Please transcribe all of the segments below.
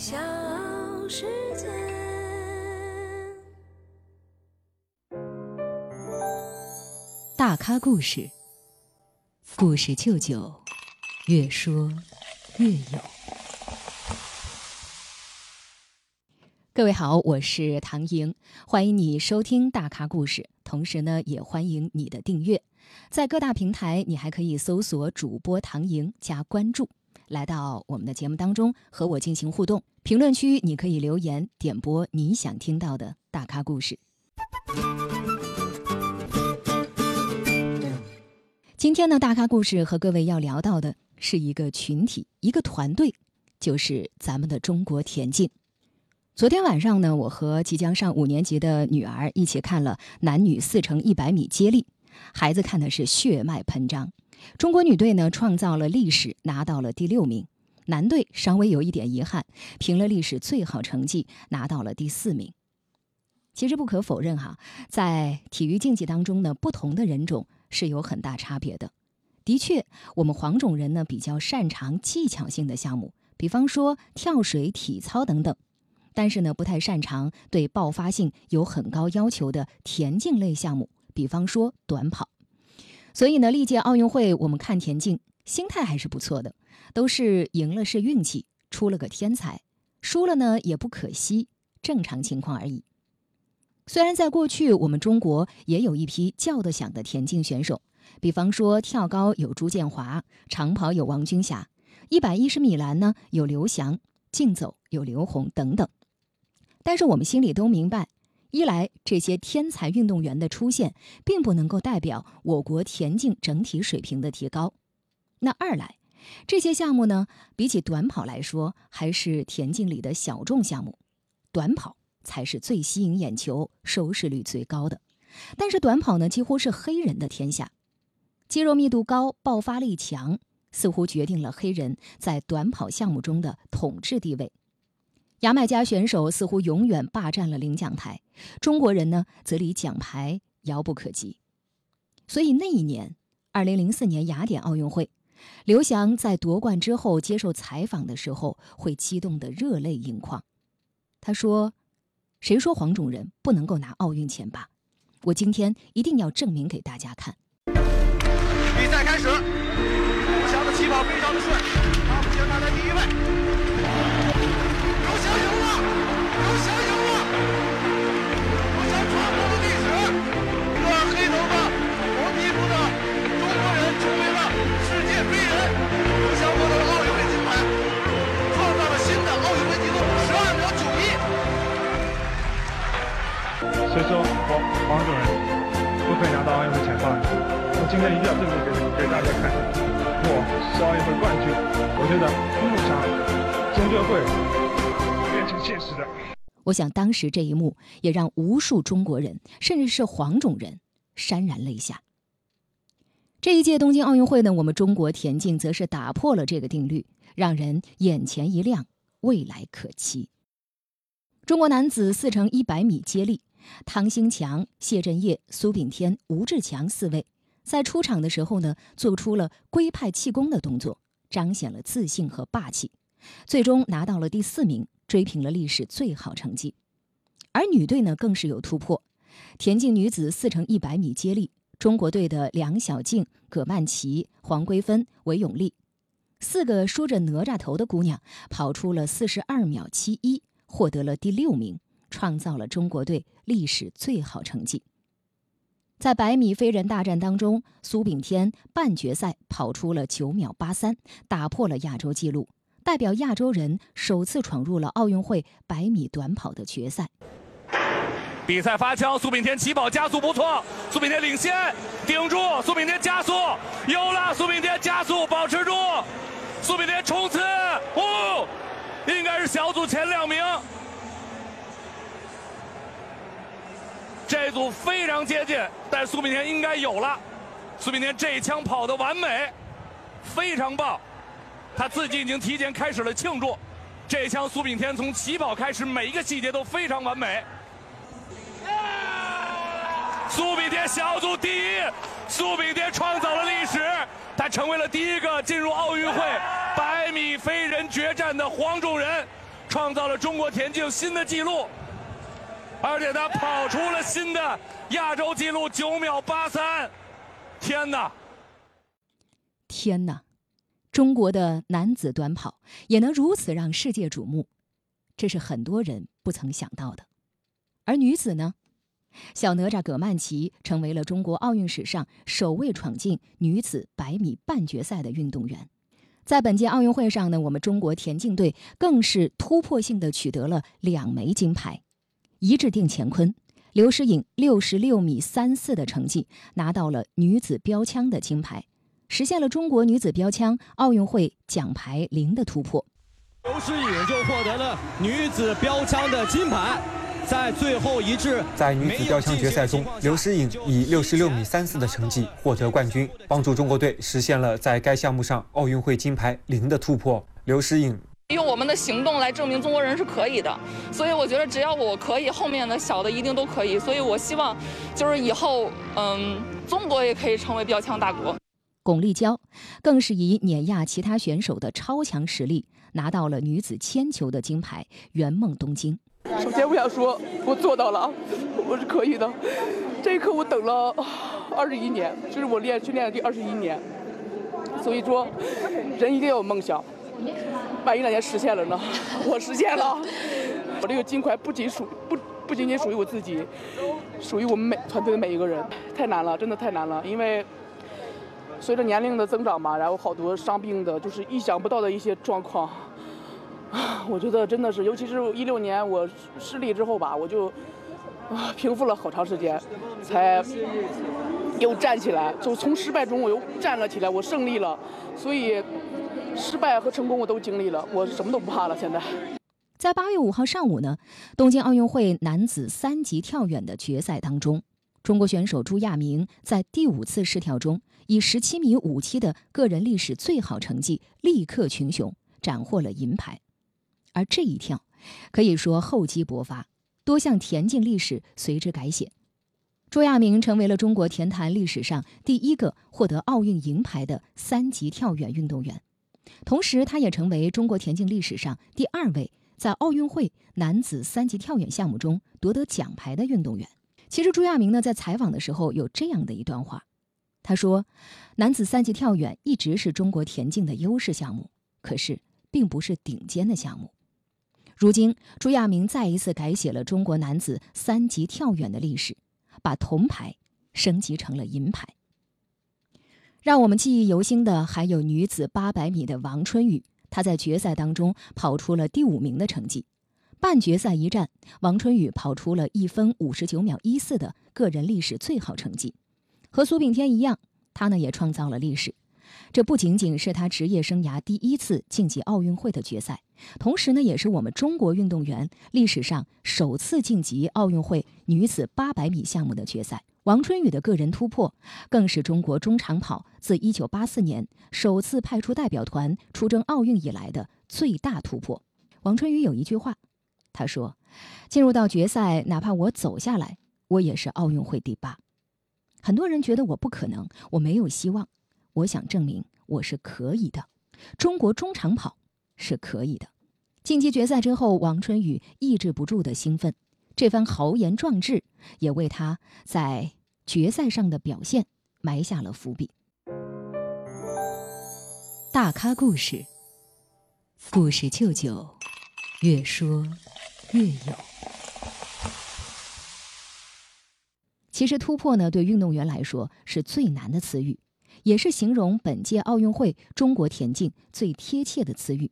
小世界。大咖故事，故事舅舅，越说越有。各位好，我是唐莹，欢迎你收听大咖故事，同时呢，也欢迎你的订阅。在各大平台，你还可以搜索主播唐莹加关注，来到我们的节目当中和我进行互动。评论区你可以留言点播你想听到的大咖故事。今天呢，大咖故事和各位要聊到的是一个群体，一个团队，就是咱们的中国田径。昨天晚上呢，我和即将上五年级的女儿一起看了男女四乘一百米接力，孩子看的是血脉喷张。中国女队呢创造了历史，拿到了第六名；男队稍微有一点遗憾，凭了历史最好成绩，拿到了第四名。其实不可否认哈，在体育竞技当中呢，不同的人种是有很大差别的。的确，我们黄种人呢比较擅长技巧性的项目，比方说跳水、体操等等。但是呢，不太擅长对爆发性有很高要求的田径类项目，比方说短跑。所以呢，历届奥运会我们看田径，心态还是不错的，都是赢了是运气，出了个天才；输了呢也不可惜，正常情况而已。虽然在过去我们中国也有一批叫得响的田径选手，比方说跳高有朱建华，长跑有王军霞，一百一十米栏呢有刘翔，竞走有刘虹等等。但是我们心里都明白，一来这些天才运动员的出现，并不能够代表我国田径整体水平的提高；那二来，这些项目呢，比起短跑来说，还是田径里的小众项目，短跑才是最吸引眼球、收视率最高的。但是短跑呢，几乎是黑人的天下，肌肉密度高、爆发力强，似乎决定了黑人在短跑项目中的统治地位。牙买加选手似乎永远霸占了领奖台，中国人呢则离奖牌遥不可及。所以那一年，二零零四年雅典奥运会，刘翔在夺冠之后接受采访的时候，会激动得热泪盈眶。他说：“谁说黄种人不能够拿奥运钱吧？我今天一定要证明给大家看。”比赛开始，刘翔的起跑非常的顺，不可以拿到奥运会钱包。我今天一定要证明给给大家看，我是奥运会冠军。我觉得梦想终究会变成。现实的，我想当时这一幕也让无数中国人，甚至是黄种人潸然泪下。这一届东京奥运会呢，我们中国田径则是打破了这个定律，让人眼前一亮，未来可期。中国男子四乘一百米接力，汤兴强、谢震业、苏炳添、吴志强四位在出场的时候呢，做出了龟派气功的动作，彰显了自信和霸气，最终拿到了第四名。追平了历史最好成绩，而女队呢更是有突破。田径女子四乘一百米接力，中国队的梁晓静、葛曼棋、黄桂芬、韦永丽四个梳着哪吒头的姑娘跑出了四十二秒七一，获得了第六名，创造了中国队历史最好成绩。在百米飞人大战当中，苏炳添半决赛跑出了九秒八三，打破了亚洲纪录。代表亚洲人首次闯入了奥运会百米短跑的决赛。比赛发枪，苏炳添起跑加速不错，苏炳添领先，顶住，苏炳添加速，有了，苏炳添加速保持住，苏炳添冲刺，哦，应该是小组前两名，这组非常接近，但苏炳添应该有了，苏炳添这一枪跑的完美，非常棒。他自己已经提前开始了庆祝，这一枪苏炳添从起跑开始，每一个细节都非常完美。苏炳添小组第一，苏炳添创造了历史，他成为了第一个进入奥运会百米飞人决战的黄种人。创造了中国田径新的纪录，而且他跑出了新的亚洲纪录九秒八三。天哪！天哪！中国的男子短跑也能如此让世界瞩目，这是很多人不曾想到的。而女子呢？小哪吒葛曼棋成为了中国奥运史上首位闯进女子百米半决赛的运动员。在本届奥运会上呢，我们中国田径队更是突破性的取得了两枚金牌。一掷定乾坤，刘诗颖六十六米三四的成绩拿到了女子标枪的金牌，实现了中国女子标枪奥运会奖牌零的突破。刘诗颖就获得了女子标枪的金牌。在最后一掷，在女子标枪决赛中，刘诗颖以六十六米三四的成绩获得冠军，帮助中国队实现了在该项目上奥运会金牌零的突破。刘诗颖用我们的行动来证明中国人是可以的，所以我觉得只要我可以，后面的小的一定都可以。所以我希望，就是以后，嗯，中国也可以成为标枪大国。巩立姣更是以碾压其他选手的超强实力，拿到了女子铅球的金牌，圆梦东京。首先，我想说，我做到了，我是可以的。这一刻，我等了二十一年，这是我练训练的第二十一年。所以说，人一定要有梦想。万一哪天实现了呢？我实现了，我这个金牌不仅属不不仅仅属于我自己，属于我们每团队的每一个人。太难了，真的太难了，因为随着年龄的增长吧，然后好多伤病的，就是意想不到的一些状况。我觉得真的是，尤其是一六年我失利之后吧，我就啊平复了好长时间，才又站起来。就从失败中我又站了起来，我胜利了。所以失败和成功我都经历了，我什么都不怕了。现在，在八月五号上午呢，东京奥运会男子三级跳远的决赛当中，中国选手朱亚明在第五次试跳中以十七米五七的个人历史最好成绩，力克群雄，斩获了银牌。而这一跳，可以说厚积薄发，多项田径历史随之改写。朱亚明成为了中国田坛历史上第一个获得奥运银牌的三级跳远运动员，同时他也成为中国田径历史上第二位在奥运会男子三级跳远项目中夺得奖牌的运动员。其实朱亚明呢，在采访的时候有这样的一段话，他说：“男子三级跳远一直是中国田径的优势项目，可是并不是顶尖的项目。”如今，朱亚明再一次改写了中国男子三级跳远的历史，把铜牌升级成了银牌。让我们记忆犹新的还有女子八百米的王春雨，她在决赛当中跑出了第五名的成绩。半决赛一战，王春雨跑出了一分五十九秒一四的个人历史最好成绩，和苏炳添一样，她呢也创造了历史。这不仅仅是他职业生涯第一次晋级奥运会的决赛，同时呢，也是我们中国运动员历史上首次晋级奥运会女子800米项目的决赛。王春雨的个人突破，更是中国中长跑自1984年首次派出代表团出征奥运以来的最大突破。王春雨有一句话，他说：“进入到决赛，哪怕我走下来，我也是奥运会第八。”很多人觉得我不可能，我没有希望。我想证明我是可以的，中国中长跑是可以的。晋级决赛之后，王春雨抑制不住的兴奋，这番豪言壮志也为他在决赛上的表现埋下了伏笔。大咖故事，故事舅舅，越说越有。其实突破呢，对运动员来说是最难的词语。也是形容本届奥运会中国田径最贴切的词语。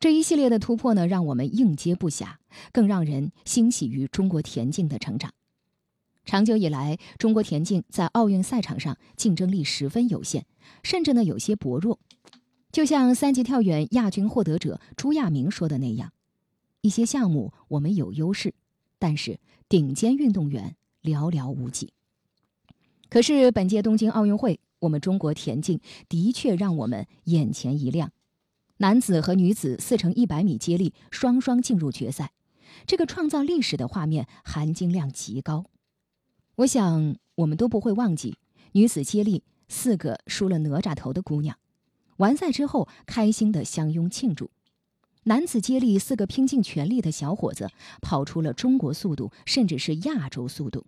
这一系列的突破呢，让我们应接不暇，更让人欣喜于中国田径的成长。长久以来，中国田径在奥运赛场上竞争力十分有限，甚至呢有些薄弱。就像三级跳远亚军获得者朱亚明说的那样，一些项目我们有优势，但是顶尖运动员寥寥无几。可是本届东京奥运会。我们中国田径的确让我们眼前一亮，男子和女子四乘一百米接力双双进入决赛，这个创造历史的画面含金量极高。我想我们都不会忘记女子接力四个梳了哪吒头的姑娘，完赛之后开心的相拥庆祝。男子接力四个拼尽全力的小伙子跑出了中国速度，甚至是亚洲速度。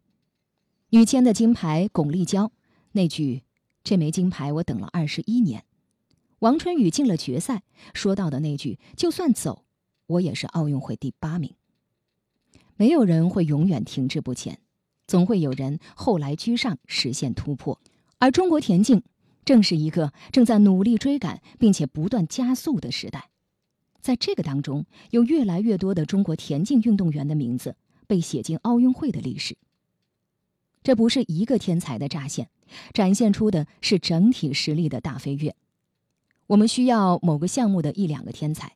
女铅的金牌巩立姣那句“这枚金牌我等了二十一年”，王春雨进了决赛说到的那句“就算走，我也是奥运会第八名”。没有人会永远停滞不前，总会有人后来居上，实现突破。而中国田径正是一个正在努力追赶并且不断加速的时代。在这个当中，有越来越多的中国田径运动员的名字被写进奥运会的历史。这不是一个天才的乍现，展现出的是整体实力的大飞跃。我们需要某个项目的一两个天才。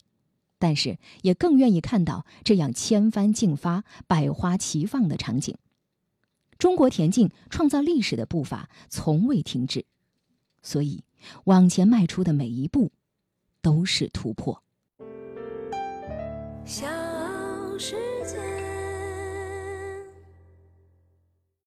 但是，也更愿意看到这样千帆竞发、百花齐放的场景。中国田径创造历史的步伐从未停止，所以往前迈出的每一步都是突破。